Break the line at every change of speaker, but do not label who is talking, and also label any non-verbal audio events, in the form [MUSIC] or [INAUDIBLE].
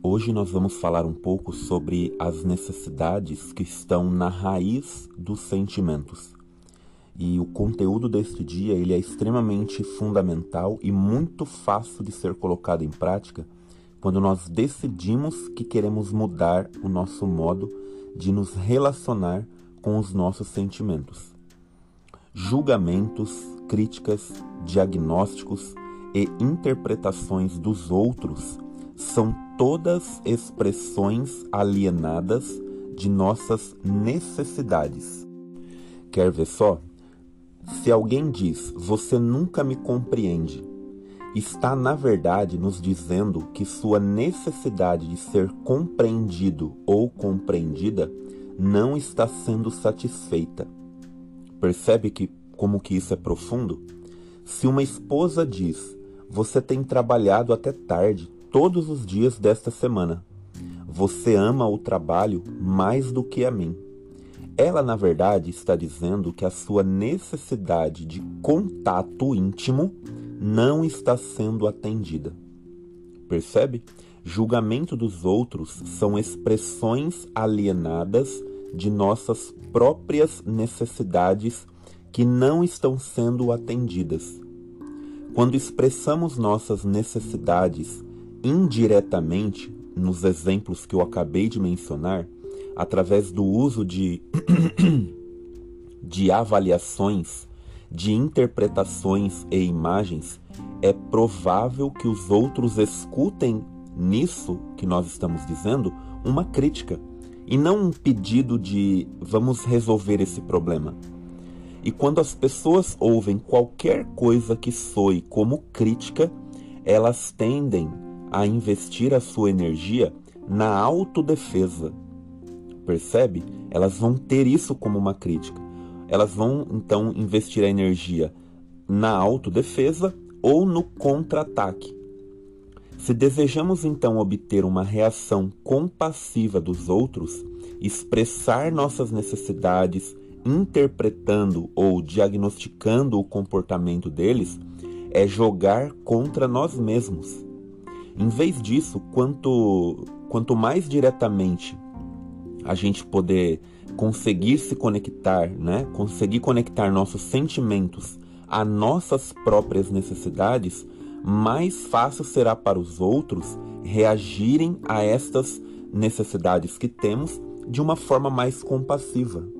Hoje nós vamos falar um pouco sobre as necessidades que estão na raiz dos sentimentos. E o conteúdo deste dia ele é extremamente fundamental e muito fácil de ser colocado em prática quando nós decidimos que queremos mudar o nosso modo de nos relacionar com os nossos sentimentos. Julgamentos, críticas, diagnósticos e interpretações dos outros são todas expressões alienadas de nossas necessidades. Quer ver só? Se alguém diz, você nunca me compreende, está na verdade nos dizendo que sua necessidade de ser compreendido ou compreendida não está sendo satisfeita. Percebe que como que isso é profundo? Se uma esposa diz: "Você tem trabalhado até tarde todos os dias desta semana. Você ama o trabalho mais do que a mim." Ela, na verdade, está dizendo que a sua necessidade de contato íntimo não está sendo atendida. Percebe? Julgamento dos outros são expressões alienadas de nossas próprias necessidades que não estão sendo atendidas. Quando expressamos nossas necessidades indiretamente, nos exemplos que eu acabei de mencionar, através do uso de, [COUGHS] de avaliações, de interpretações e imagens, é provável que os outros escutem nisso que nós estamos dizendo uma crítica e não um pedido de vamos resolver esse problema. E quando as pessoas ouvem qualquer coisa que soe como crítica, elas tendem a investir a sua energia na autodefesa. Percebe? Elas vão ter isso como uma crítica. Elas vão então investir a energia na autodefesa ou no contra-ataque. Se desejamos então obter uma reação compassiva dos outros, expressar nossas necessidades, interpretando ou diagnosticando o comportamento deles, é jogar contra nós mesmos. Em vez disso, quanto, quanto mais diretamente a gente poder conseguir se conectar, né? conseguir conectar nossos sentimentos a nossas próprias necessidades, mais fácil será para os outros reagirem a estas necessidades que temos de uma forma mais compassiva.